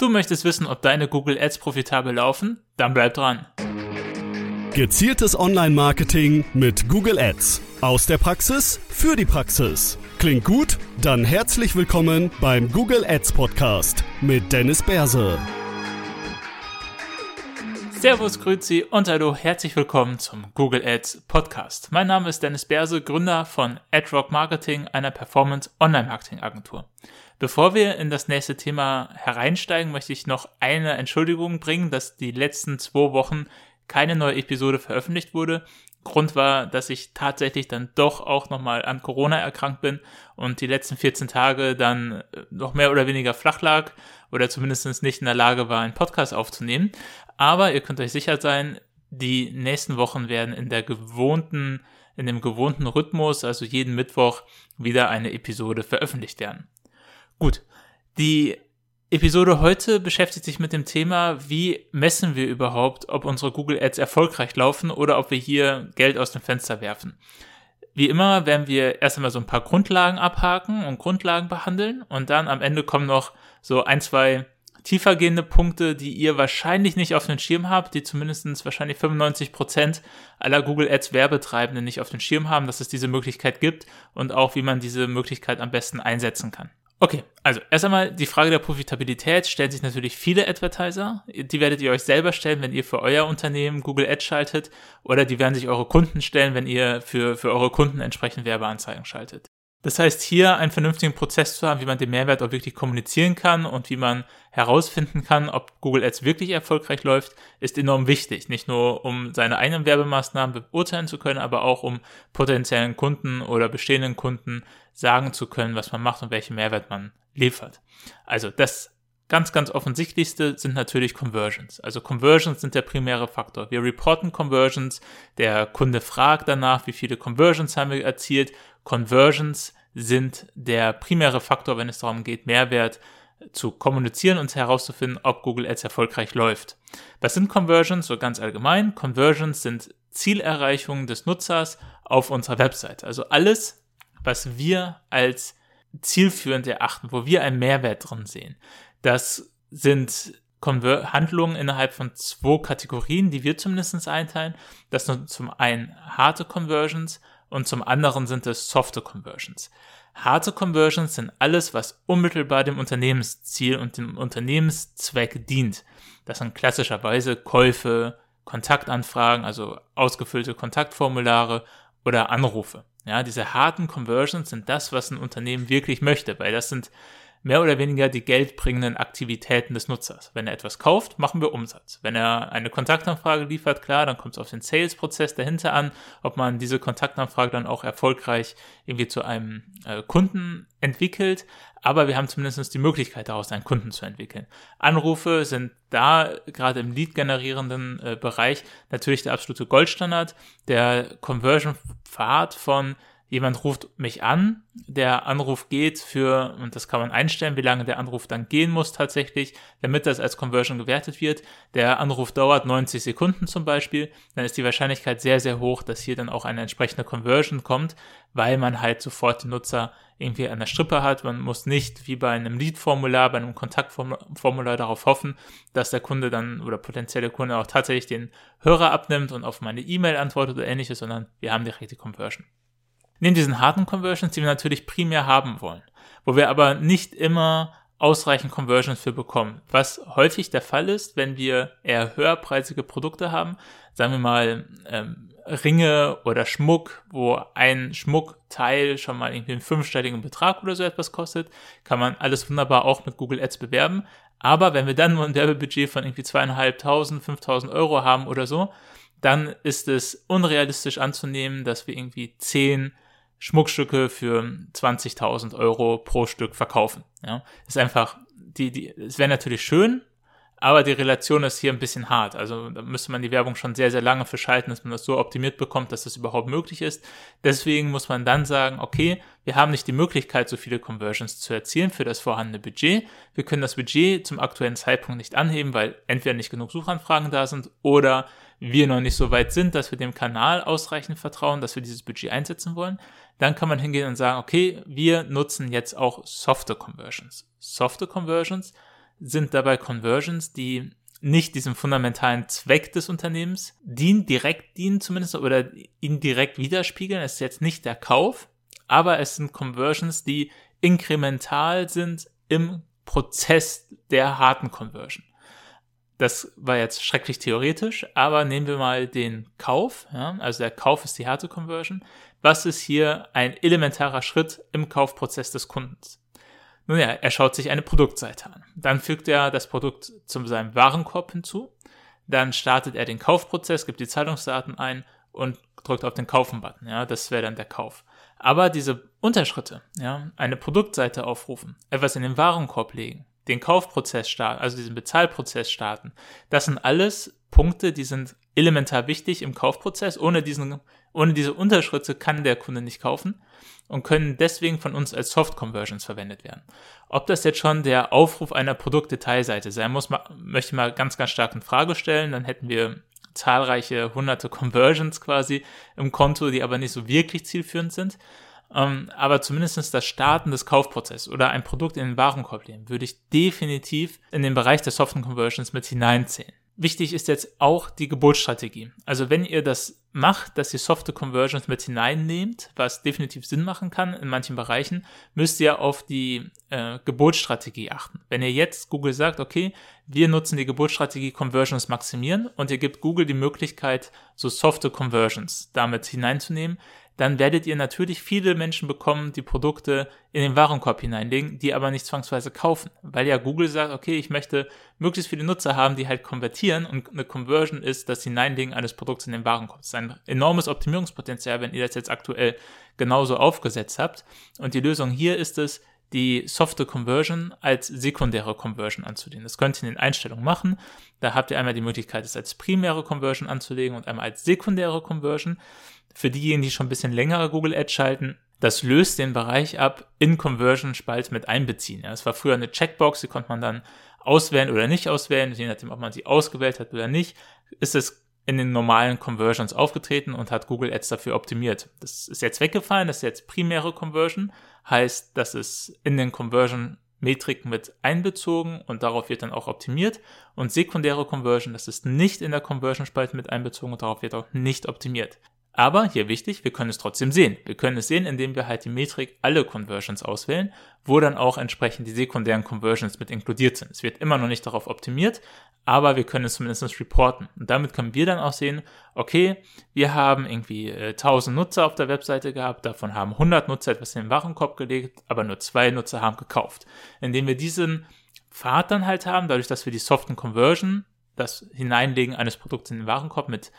Du möchtest wissen, ob deine Google Ads profitabel laufen? Dann bleib dran. Gezieltes Online-Marketing mit Google Ads. Aus der Praxis für die Praxis. Klingt gut? Dann herzlich willkommen beim Google Ads Podcast mit Dennis Berse. Servus, Grüezi und hallo, herzlich willkommen zum Google Ads Podcast. Mein Name ist Dennis Berse, Gründer von AdRock Marketing, einer Performance Online Marketing Agentur. Bevor wir in das nächste Thema hereinsteigen, möchte ich noch eine Entschuldigung bringen, dass die letzten zwei Wochen keine neue Episode veröffentlicht wurde. Grund war, dass ich tatsächlich dann doch auch nochmal an Corona erkrankt bin und die letzten 14 Tage dann äh, noch mehr oder weniger flach lag oder zumindest nicht in der Lage war, einen Podcast aufzunehmen. Aber ihr könnt euch sicher sein, die nächsten Wochen werden in der gewohnten, in dem gewohnten Rhythmus, also jeden Mittwoch, wieder eine Episode veröffentlicht werden. Gut. Die Episode heute beschäftigt sich mit dem Thema, wie messen wir überhaupt, ob unsere Google Ads erfolgreich laufen oder ob wir hier Geld aus dem Fenster werfen. Wie immer werden wir erst einmal so ein paar Grundlagen abhaken und Grundlagen behandeln und dann am Ende kommen noch so ein, zwei tiefergehende Punkte, die ihr wahrscheinlich nicht auf den Schirm habt, die zumindest wahrscheinlich 95 Prozent aller Google Ads Werbetreibenden nicht auf den Schirm haben, dass es diese Möglichkeit gibt und auch wie man diese Möglichkeit am besten einsetzen kann. Okay, also erst einmal die Frage der Profitabilität stellen sich natürlich viele Advertiser. Die werdet ihr euch selber stellen, wenn ihr für euer Unternehmen Google Ads schaltet oder die werden sich eure Kunden stellen, wenn ihr für, für eure Kunden entsprechend Werbeanzeigen schaltet. Das heißt, hier einen vernünftigen Prozess zu haben, wie man den Mehrwert auch wirklich kommunizieren kann und wie man herausfinden kann, ob Google Ads wirklich erfolgreich läuft, ist enorm wichtig. Nicht nur, um seine eigenen Werbemaßnahmen beurteilen zu können, aber auch um potenziellen Kunden oder bestehenden Kunden sagen zu können, was man macht und welchen Mehrwert man liefert. Also das ganz, ganz offensichtlichste sind natürlich Conversions. Also Conversions sind der primäre Faktor. Wir reporten Conversions, der Kunde fragt danach, wie viele Conversions haben wir erzielt. Conversions sind der primäre Faktor, wenn es darum geht, Mehrwert zu kommunizieren und herauszufinden, ob Google Ads erfolgreich läuft. Was sind Conversions? So ganz allgemein. Conversions sind Zielerreichungen des Nutzers auf unserer Website. Also alles, was wir als zielführend erachten, wo wir einen Mehrwert drin sehen. Das sind Conver Handlungen innerhalb von zwei Kategorien, die wir zumindest einteilen. Das sind zum einen harte Conversions und zum anderen sind es softe Conversions. Harte Conversions sind alles, was unmittelbar dem Unternehmensziel und dem Unternehmenszweck dient. Das sind klassischerweise Käufe, Kontaktanfragen, also ausgefüllte Kontaktformulare oder Anrufe. Ja, diese harten Conversions sind das, was ein Unternehmen wirklich möchte, weil das sind mehr oder weniger die geldbringenden Aktivitäten des Nutzers. Wenn er etwas kauft, machen wir Umsatz. Wenn er eine Kontaktanfrage liefert, klar, dann kommt es auf den Sales-Prozess dahinter an, ob man diese Kontaktanfrage dann auch erfolgreich irgendwie zu einem äh, Kunden entwickelt aber wir haben zumindest die Möglichkeit, daraus einen Kunden zu entwickeln. Anrufe sind da gerade im Lead-generierenden äh, Bereich natürlich der absolute Goldstandard. Der Conversion-Pfad von jemand ruft mich an, der Anruf geht für, und das kann man einstellen, wie lange der Anruf dann gehen muss tatsächlich, damit das als Conversion gewertet wird. Der Anruf dauert 90 Sekunden zum Beispiel, dann ist die Wahrscheinlichkeit sehr, sehr hoch, dass hier dann auch eine entsprechende Conversion kommt, weil man halt sofort den Nutzer irgendwie an der Strippe hat. Man muss nicht wie bei einem Lead-Formular, bei einem Kontaktformular darauf hoffen, dass der Kunde dann oder potenzielle Kunde auch tatsächlich den Hörer abnimmt und auf meine E-Mail antwortet oder ähnliches, sondern wir haben direkt die Conversion. Neben diesen harten Conversions, die wir natürlich primär haben wollen, wo wir aber nicht immer ausreichend Conversions für bekommen. Was häufig der Fall ist, wenn wir eher höherpreisige Produkte haben, sagen wir mal ähm, Ringe oder Schmuck, wo ein Schmuckteil schon mal irgendwie einen fünfstelligen Betrag oder so etwas kostet, kann man alles wunderbar auch mit Google Ads bewerben. Aber wenn wir dann nur ein Werbebudget von irgendwie zweieinhalbtausend, fünftausend Euro haben oder so, dann ist es unrealistisch anzunehmen, dass wir irgendwie zehn Schmuckstücke für 20.000 Euro pro Stück verkaufen. Ja, ist einfach, die, die, es wäre natürlich schön, aber die Relation ist hier ein bisschen hart. Also da müsste man die Werbung schon sehr, sehr lange verschalten, dass man das so optimiert bekommt, dass das überhaupt möglich ist. Deswegen muss man dann sagen, okay, wir haben nicht die Möglichkeit, so viele Conversions zu erzielen für das vorhandene Budget. Wir können das Budget zum aktuellen Zeitpunkt nicht anheben, weil entweder nicht genug Suchanfragen da sind oder wir noch nicht so weit sind, dass wir dem Kanal ausreichend vertrauen, dass wir dieses Budget einsetzen wollen. Dann kann man hingehen und sagen, okay, wir nutzen jetzt auch softe Conversions. Softe Conversions sind dabei Conversions, die nicht diesem fundamentalen Zweck des Unternehmens dienen, direkt dienen zumindest oder ihn direkt widerspiegeln. Es ist jetzt nicht der Kauf, aber es sind Conversions, die inkremental sind im Prozess der harten Conversion. Das war jetzt schrecklich theoretisch, aber nehmen wir mal den Kauf. Ja? Also der Kauf ist die harte Conversion. Was ist hier ein elementarer Schritt im Kaufprozess des Kundens? Nun ja, er schaut sich eine Produktseite an. Dann fügt er das Produkt zu seinem Warenkorb hinzu. Dann startet er den Kaufprozess, gibt die Zahlungsdaten ein und drückt auf den Kaufen-Button. Ja, das wäre dann der Kauf. Aber diese Unterschritte, ja, eine Produktseite aufrufen, etwas in den Warenkorb legen, den Kaufprozess starten, also diesen Bezahlprozess starten, das sind alles Punkte, die sind elementar wichtig im Kaufprozess. Ohne diesen, ohne diese Unterschritte kann der Kunde nicht kaufen und können deswegen von uns als Soft Conversions verwendet werden. Ob das jetzt schon der Aufruf einer Produktdetailseite sein muss, möchte ich mal ganz, ganz stark in Frage stellen. Dann hätten wir zahlreiche hunderte Conversions quasi im Konto, die aber nicht so wirklich zielführend sind. Ähm, aber zumindest das Starten des Kaufprozesses oder ein Produkt in den Warenkorb legen, würde ich definitiv in den Bereich der Soft Conversions mit hineinzählen. Wichtig ist jetzt auch die Geburtsstrategie. Also wenn ihr das macht, dass ihr softe Conversions mit hineinnehmt, was definitiv Sinn machen kann in manchen Bereichen, müsst ihr auf die äh, Geburtsstrategie achten. Wenn ihr jetzt Google sagt, okay, wir nutzen die Geburtsstrategie Conversions maximieren und ihr gebt Google die Möglichkeit, so softe Conversions damit hineinzunehmen, dann werdet ihr natürlich viele Menschen bekommen, die Produkte in den Warenkorb hineinlegen, die aber nicht zwangsweise kaufen. Weil ja Google sagt, okay, ich möchte möglichst viele Nutzer haben, die halt konvertieren und eine Conversion ist das Hineinlegen eines Produkts in den Warenkorb. Das ist ein enormes Optimierungspotenzial, wenn ihr das jetzt aktuell genauso aufgesetzt habt. Und die Lösung hier ist es, die softe Conversion als sekundäre Conversion anzulegen. Das könnt ihr in den Einstellungen machen. Da habt ihr einmal die Möglichkeit, es als primäre Conversion anzulegen und einmal als sekundäre Conversion. Für diejenigen, die schon ein bisschen längere Google Ads schalten, das löst den Bereich ab in Conversion-Spalte mit einbeziehen. Das war früher eine Checkbox, die konnte man dann auswählen oder nicht auswählen, je nachdem, ob man sie ausgewählt hat oder nicht, ist es in den normalen Conversions aufgetreten und hat Google Ads dafür optimiert. Das ist jetzt weggefallen, das ist jetzt primäre Conversion, heißt, das ist in den Conversion Metriken mit einbezogen und darauf wird dann auch optimiert. Und sekundäre Conversion, das ist nicht in der Conversion-Spalte mit einbezogen und darauf wird auch nicht optimiert. Aber hier wichtig, wir können es trotzdem sehen. Wir können es sehen, indem wir halt die Metrik alle Conversions auswählen, wo dann auch entsprechend die sekundären Conversions mit inkludiert sind. Es wird immer noch nicht darauf optimiert, aber wir können es zumindest reporten. Und damit können wir dann auch sehen, okay, wir haben irgendwie äh, 1000 Nutzer auf der Webseite gehabt, davon haben 100 Nutzer etwas in den Warenkorb gelegt, aber nur zwei Nutzer haben gekauft. Indem wir diesen Pfad dann halt haben, dadurch, dass wir die soften Conversion, das Hineinlegen eines Produkts in den Warenkorb mit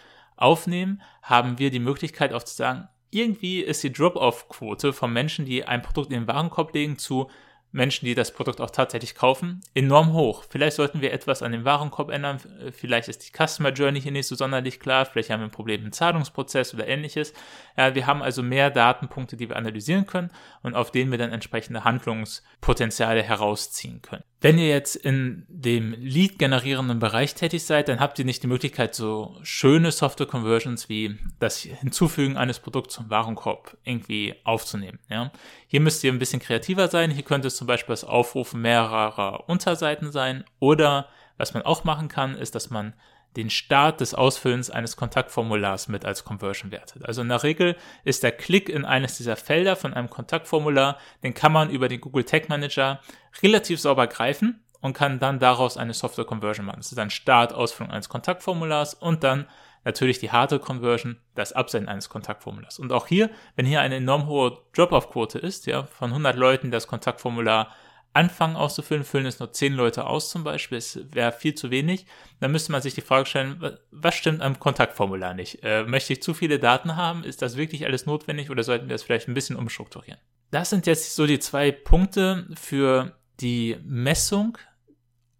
aufnehmen, haben wir die Möglichkeit auch zu sagen, irgendwie ist die Drop-off-Quote von Menschen, die ein Produkt in den Warenkorb legen, zu Menschen, die das Produkt auch tatsächlich kaufen, enorm hoch. Vielleicht sollten wir etwas an dem Warenkorb ändern. Vielleicht ist die Customer Journey hier nicht so sonderlich klar. Vielleicht haben wir ein Problem im Zahlungsprozess oder ähnliches. Ja, wir haben also mehr Datenpunkte, die wir analysieren können und auf denen wir dann entsprechende Handlungspotenziale herausziehen können. Wenn ihr jetzt in dem Lead-generierenden Bereich tätig seid, dann habt ihr nicht die Möglichkeit, so schöne Software-Conversions wie das Hinzufügen eines Produkts zum Warenkorb irgendwie aufzunehmen. Ja? Hier müsst ihr ein bisschen kreativer sein. Hier könnte es zum Beispiel das Aufrufen mehrerer Unterseiten sein. Oder was man auch machen kann, ist, dass man den Start des Ausfüllens eines Kontaktformulars mit als Conversion wertet. Also in der Regel ist der Klick in eines dieser Felder von einem Kontaktformular, den kann man über den Google Tag Manager relativ sauber greifen und kann dann daraus eine Software Conversion machen. Das ist ein Start, Ausfüllung eines Kontaktformulars und dann natürlich die harte Conversion, das Absenden eines Kontaktformulars. Und auch hier, wenn hier eine enorm hohe Drop-off-Quote ist, ja, von 100 Leuten, das Kontaktformular anfangen auszufüllen, füllen es nur 10 Leute aus zum Beispiel, es wäre viel zu wenig, dann müsste man sich die Frage stellen, was stimmt am Kontaktformular nicht? Äh, möchte ich zu viele Daten haben? Ist das wirklich alles notwendig oder sollten wir das vielleicht ein bisschen umstrukturieren? Das sind jetzt so die zwei Punkte für die Messung,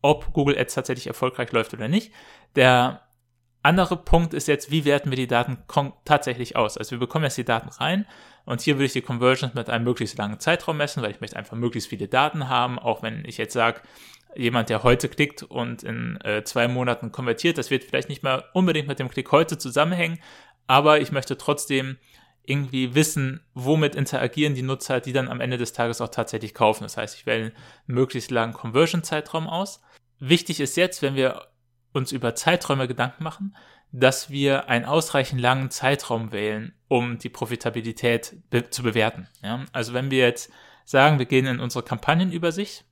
ob Google Ads tatsächlich erfolgreich läuft oder nicht. Der andere Punkt ist jetzt, wie werten wir die Daten tatsächlich aus? Also wir bekommen jetzt die Daten rein und hier würde ich die Conversions mit einem möglichst langen Zeitraum messen, weil ich möchte einfach möglichst viele Daten haben, auch wenn ich jetzt sage, jemand, der heute klickt und in äh, zwei Monaten konvertiert, das wird vielleicht nicht mal unbedingt mit dem Klick heute zusammenhängen, aber ich möchte trotzdem irgendwie wissen, womit interagieren die Nutzer, die dann am Ende des Tages auch tatsächlich kaufen. Das heißt, ich wähle einen möglichst langen Conversion-Zeitraum aus. wichtig ist jetzt, wenn wir uns über Zeiträume Gedanken machen, dass wir einen ausreichend langen Zeitraum wählen, um die Profitabilität be zu bewerten. Ja? Also wenn wir jetzt sagen, wir gehen in unsere Kampagnenübersicht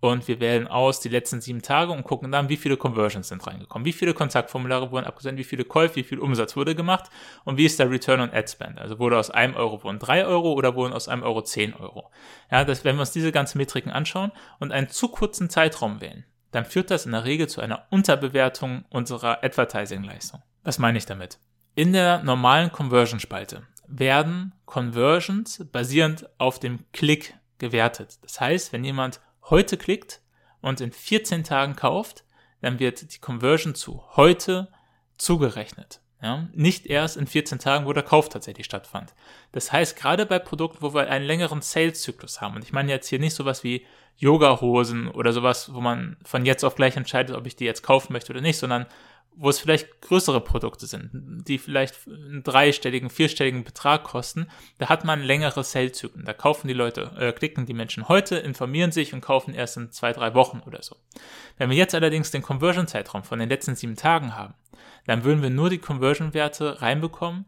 und wir wählen aus die letzten sieben Tage und gucken dann, wie viele Conversions sind reingekommen, wie viele Kontaktformulare wurden abgesendet, wie viele Käufe, wie viel Umsatz wurde gemacht und wie ist der Return on Ad Spend. Also wurde aus einem Euro wurden drei Euro oder wurden aus einem Euro zehn Euro. Ja, das, wenn wir uns diese ganzen Metriken anschauen und einen zu kurzen Zeitraum wählen, dann führt das in der Regel zu einer Unterbewertung unserer Advertising-Leistung. Was meine ich damit? In der normalen Conversion-Spalte werden Conversions basierend auf dem Klick gewertet. Das heißt, wenn jemand heute klickt und in 14 Tagen kauft, dann wird die Conversion zu heute zugerechnet. Ja, nicht erst in 14 Tagen, wo der Kauf tatsächlich stattfand. Das heißt, gerade bei Produkten, wo wir einen längeren Sales-Zyklus haben, und ich meine jetzt hier nicht sowas wie Yoga-Hosen oder sowas, wo man von jetzt auf gleich entscheidet, ob ich die jetzt kaufen möchte oder nicht, sondern wo es vielleicht größere Produkte sind, die vielleicht einen dreistelligen, vierstelligen Betrag kosten, da hat man längere Sale-Zyklen. Da kaufen die Leute, äh, klicken die Menschen heute, informieren sich und kaufen erst in zwei, drei Wochen oder so. Wenn wir jetzt allerdings den Conversion-Zeitraum von den letzten sieben Tagen haben, dann würden wir nur die Conversion-Werte reinbekommen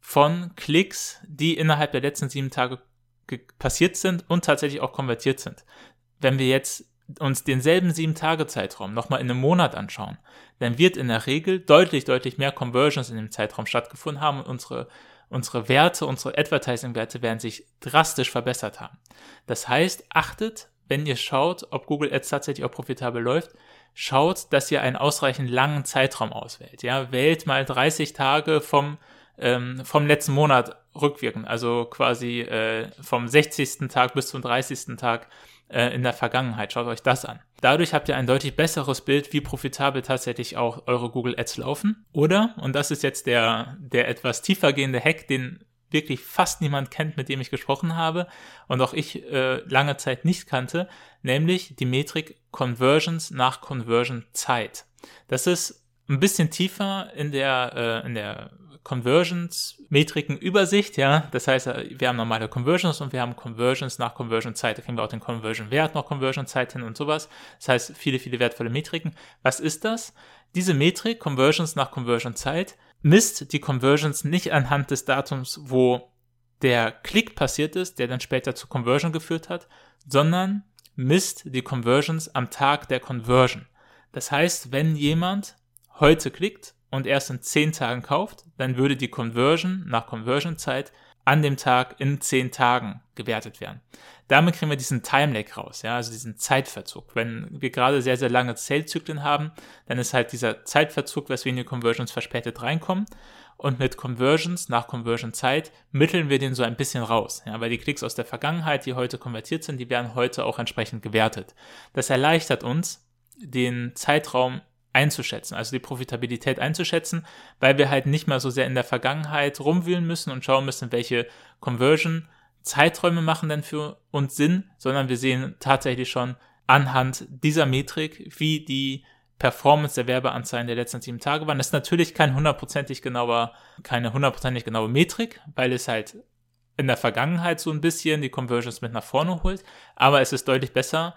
von Klicks, die innerhalb der letzten sieben Tage passiert sind und tatsächlich auch konvertiert sind. Wenn wir jetzt uns denselben sieben Tage Zeitraum nochmal in einem Monat anschauen, dann wird in der Regel deutlich, deutlich mehr Conversions in dem Zeitraum stattgefunden haben und unsere, unsere Werte, unsere Advertising-Werte werden sich drastisch verbessert haben. Das heißt, achtet, wenn ihr schaut, ob Google Ads tatsächlich auch profitabel läuft, schaut, dass ihr einen ausreichend langen Zeitraum auswählt. Ja, wählt mal 30 Tage vom, ähm, vom letzten Monat rückwirkend, also quasi äh, vom 60. Tag bis zum 30. Tag äh, in der Vergangenheit. Schaut euch das an. Dadurch habt ihr ein deutlich besseres Bild, wie profitabel tatsächlich auch eure Google Ads laufen. Oder, und das ist jetzt der, der etwas tiefer gehende Hack, den wirklich fast niemand kennt, mit dem ich gesprochen habe und auch ich äh, lange Zeit nicht kannte, nämlich die Metrik Conversions nach Conversion Zeit. Das ist ein bisschen tiefer in der, äh, der Conversions-Metriken-Übersicht, ja. Das heißt, wir haben normale Conversions und wir haben Conversions nach Conversion-Zeit. Da kriegen wir auch den Conversion-Wert noch Conversion-Zeit hin und sowas. Das heißt, viele, viele wertvolle Metriken. Was ist das? Diese Metrik, Conversions nach Conversion-Zeit, misst die Conversions nicht anhand des Datums, wo der Klick passiert ist, der dann später zur Conversion geführt hat, sondern misst die Conversions am Tag der Conversion. Das heißt, wenn jemand heute klickt und erst in 10 Tagen kauft, dann würde die Conversion nach Conversion-Zeit an dem Tag in 10 Tagen gewertet werden. Damit kriegen wir diesen Time-Lag raus, ja, also diesen Zeitverzug. Wenn wir gerade sehr, sehr lange Sale-Zyklen haben, dann ist halt dieser Zeitverzug, weswegen die Conversions verspätet reinkommen. Und mit Conversions nach Conversion-Zeit mitteln wir den so ein bisschen raus, ja, weil die Klicks aus der Vergangenheit, die heute konvertiert sind, die werden heute auch entsprechend gewertet. Das erleichtert uns, den Zeitraum einzuschätzen, also die Profitabilität einzuschätzen, weil wir halt nicht mehr so sehr in der Vergangenheit rumwühlen müssen und schauen müssen, welche Conversion Zeiträume machen denn für uns Sinn, sondern wir sehen tatsächlich schon anhand dieser Metrik, wie die Performance der Werbeanzeigen der letzten sieben Tage waren. Das ist natürlich kein hundertprozentig genauer, keine hundertprozentig genaue Metrik, weil es halt in der Vergangenheit so ein bisschen die Conversions mit nach vorne holt, aber es ist deutlich besser,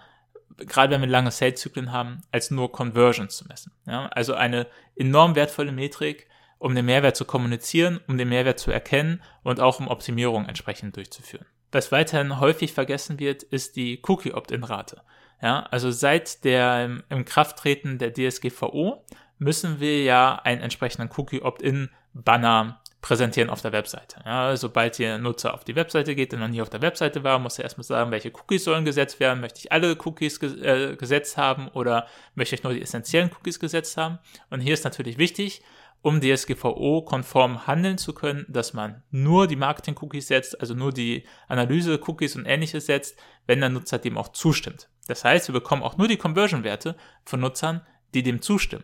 gerade wenn wir lange Sales-Zyklen haben, als nur Conversions zu messen. Ja, also eine enorm wertvolle Metrik, um den Mehrwert zu kommunizieren, um den Mehrwert zu erkennen und auch um Optimierung entsprechend durchzuführen. Was weiterhin häufig vergessen wird, ist die Cookie-Opt-in-Rate. Ja, also seit der im Krafttreten der DSGVO müssen wir ja einen entsprechenden Cookie-Opt-in-Banner präsentieren auf der Webseite. Ja, sobald der Nutzer auf die Webseite geht und dann hier auf der Webseite war, muss er erstmal sagen, welche Cookies sollen gesetzt werden. Möchte ich alle Cookies ges äh, gesetzt haben oder möchte ich nur die essentiellen Cookies gesetzt haben? Und hier ist natürlich wichtig, um DSGVO-konform handeln zu können, dass man nur die Marketing-Cookies setzt, also nur die Analyse-Cookies und ähnliches setzt, wenn der Nutzer dem auch zustimmt. Das heißt, wir bekommen auch nur die Conversion-Werte von Nutzern, die dem zustimmen.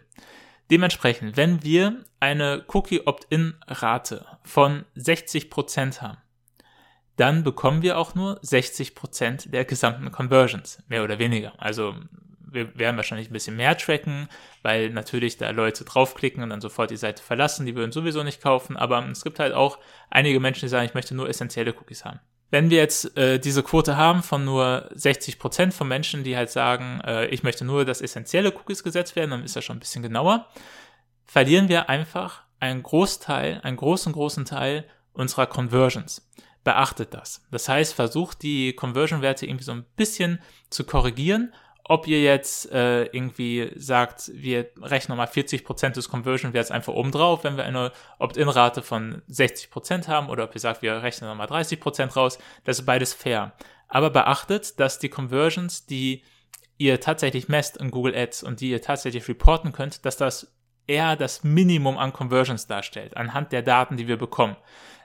Dementsprechend, wenn wir eine Cookie-Opt-in-Rate von 60% haben, dann bekommen wir auch nur 60% der gesamten Conversions, mehr oder weniger. Also wir werden wahrscheinlich ein bisschen mehr tracken, weil natürlich da Leute draufklicken und dann sofort die Seite verlassen, die würden sowieso nicht kaufen, aber es gibt halt auch einige Menschen, die sagen, ich möchte nur essentielle Cookies haben. Wenn wir jetzt äh, diese Quote haben von nur 60 Prozent von Menschen, die halt sagen, äh, ich möchte nur, dass essentielle Cookies gesetzt werden, dann ist das schon ein bisschen genauer, verlieren wir einfach einen Großteil, einen großen, großen Teil unserer Conversions. Beachtet das. Das heißt, versucht die Conversion-Werte irgendwie so ein bisschen zu korrigieren ob ihr jetzt äh, irgendwie sagt, wir rechnen mal 40% des Conversion-Werts einfach oben drauf, wenn wir eine Opt-in-Rate von 60% haben, oder ob ihr sagt, wir rechnen nochmal 30% raus, das ist beides fair. Aber beachtet, dass die Conversions, die ihr tatsächlich messt in Google Ads und die ihr tatsächlich reporten könnt, dass das eher das Minimum an Conversions darstellt, anhand der Daten, die wir bekommen.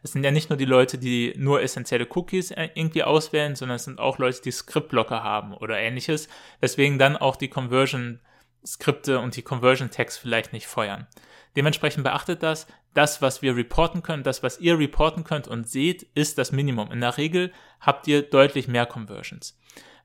Es sind ja nicht nur die Leute, die nur essentielle Cookies äh, irgendwie auswählen, sondern es sind auch Leute, die Skriptblocker haben oder ähnliches, weswegen dann auch die Conversion-Skripte und die Conversion-Tags vielleicht nicht feuern. Dementsprechend beachtet das, das, was wir reporten können, das, was ihr reporten könnt und seht, ist das Minimum. In der Regel habt ihr deutlich mehr Conversions.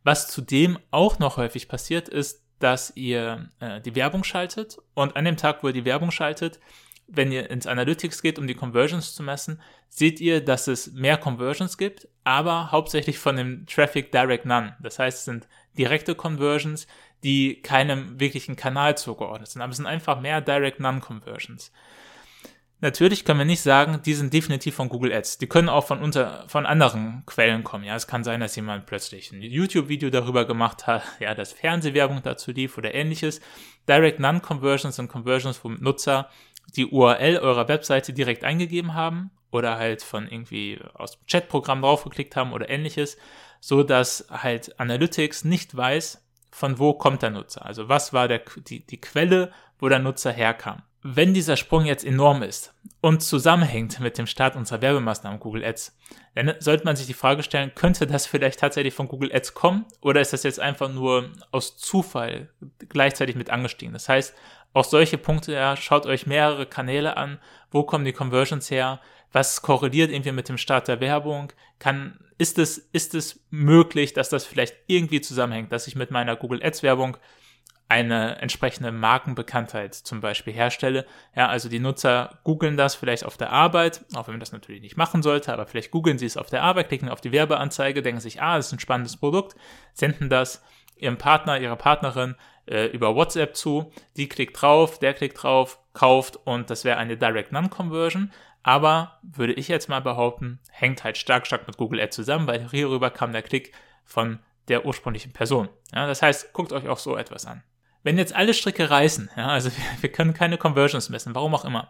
Was zudem auch noch häufig passiert, ist, dass ihr äh, die Werbung schaltet und an dem Tag, wo ihr die Werbung schaltet, wenn ihr ins Analytics geht, um die Conversions zu messen, seht ihr, dass es mehr Conversions gibt, aber hauptsächlich von dem Traffic Direct None. Das heißt, es sind direkte Conversions, die keinem wirklichen Kanal zugeordnet sind, aber es sind einfach mehr Direct None Conversions. Natürlich können wir nicht sagen, die sind definitiv von Google Ads. Die können auch von unter, von anderen Quellen kommen. Ja, es kann sein, dass jemand plötzlich ein YouTube-Video darüber gemacht hat, ja, dass Fernsehwerbung dazu lief oder ähnliches. Direct None Conversions sind Conversions, wo Nutzer die URL eurer Webseite direkt eingegeben haben oder halt von irgendwie aus dem Chatprogramm draufgeklickt haben oder ähnliches, so dass halt Analytics nicht weiß, von wo kommt der Nutzer. Also was war der, die, die Quelle, wo der Nutzer herkam wenn dieser Sprung jetzt enorm ist und zusammenhängt mit dem Start unserer Werbemaßnahmen Google Ads, dann sollte man sich die Frage stellen, könnte das vielleicht tatsächlich von Google Ads kommen oder ist das jetzt einfach nur aus Zufall gleichzeitig mit angestiegen? Das heißt, auch solche Punkte, ja, schaut euch mehrere Kanäle an, wo kommen die Conversions her, was korreliert irgendwie mit dem Start der Werbung, kann, ist es, ist es möglich, dass das vielleicht irgendwie zusammenhängt, dass ich mit meiner Google Ads Werbung eine entsprechende Markenbekanntheit zum Beispiel herstelle. Ja, also die Nutzer googeln das vielleicht auf der Arbeit, auch wenn man das natürlich nicht machen sollte, aber vielleicht googeln sie es auf der Arbeit, klicken auf die Werbeanzeige, denken sich, ah, das ist ein spannendes Produkt, senden das ihrem Partner, ihrer Partnerin äh, über WhatsApp zu, die klickt drauf, der klickt drauf, kauft und das wäre eine Direct Non-Conversion. Aber würde ich jetzt mal behaupten, hängt halt stark, stark mit Google Ads zusammen, weil hierüber kam der Klick von der ursprünglichen Person. Ja, das heißt, guckt euch auch so etwas an. Wenn jetzt alle Stricke reißen, ja, also wir, können keine Conversions messen, warum auch immer,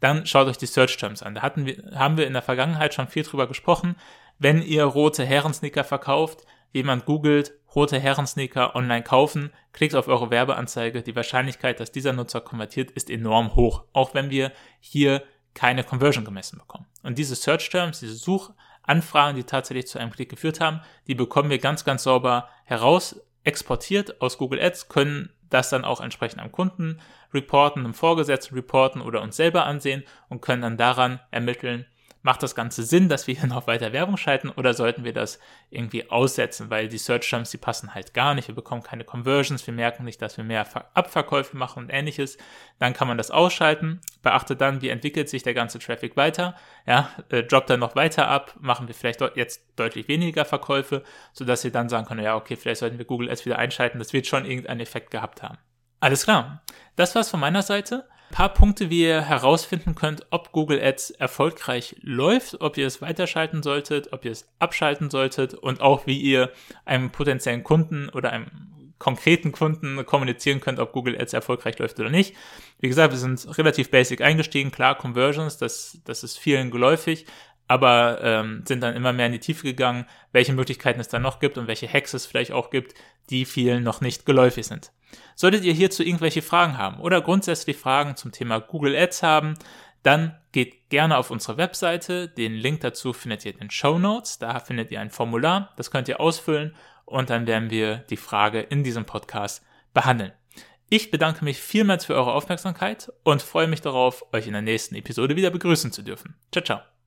dann schaut euch die Search Terms an. Da hatten wir, haben wir in der Vergangenheit schon viel drüber gesprochen. Wenn ihr rote Herrensneaker verkauft, jemand googelt, rote Herrensneaker online kaufen, klickt auf eure Werbeanzeige, die Wahrscheinlichkeit, dass dieser Nutzer konvertiert, ist enorm hoch, auch wenn wir hier keine Conversion gemessen bekommen. Und diese Search Terms, diese Suchanfragen, die tatsächlich zu einem Klick geführt haben, die bekommen wir ganz, ganz sauber heraus exportiert aus Google Ads, können das dann auch entsprechend am Kunden reporten, im Vorgesetzten reporten oder uns selber ansehen und können dann daran ermitteln, macht das Ganze Sinn, dass wir hier noch weiter Werbung schalten oder sollten wir das irgendwie aussetzen, weil die Search Terms, die passen halt gar nicht, wir bekommen keine Conversions, wir merken nicht, dass wir mehr Abverkäufe machen und ähnliches, dann kann man das ausschalten, beachtet dann, wie entwickelt sich der ganze Traffic weiter, ja, äh, droppt er noch weiter ab, machen wir vielleicht jetzt deutlich weniger Verkäufe, sodass ihr dann sagen können, ja, okay, vielleicht sollten wir Google Ads wieder einschalten, das wird schon irgendeinen Effekt gehabt haben. Alles klar. Das war's von meiner Seite. Paar Punkte, wie ihr herausfinden könnt, ob Google Ads erfolgreich läuft, ob ihr es weiterschalten solltet, ob ihr es abschalten solltet und auch wie ihr einem potenziellen Kunden oder einem konkreten Kunden kommunizieren könnt, ob Google Ads erfolgreich läuft oder nicht. Wie gesagt, wir sind relativ basic eingestiegen. Klar, Conversions, das, das ist vielen geläufig, aber ähm, sind dann immer mehr in die Tiefe gegangen, welche Möglichkeiten es dann noch gibt und welche Hacks es vielleicht auch gibt, die vielen noch nicht geläufig sind. Solltet ihr hierzu irgendwelche Fragen haben oder grundsätzlich Fragen zum Thema Google Ads haben, dann geht gerne auf unsere Webseite. Den Link dazu findet ihr in den Show Notes. Da findet ihr ein Formular, das könnt ihr ausfüllen und dann werden wir die Frage in diesem Podcast behandeln. Ich bedanke mich vielmals für eure Aufmerksamkeit und freue mich darauf, euch in der nächsten Episode wieder begrüßen zu dürfen. Ciao, ciao.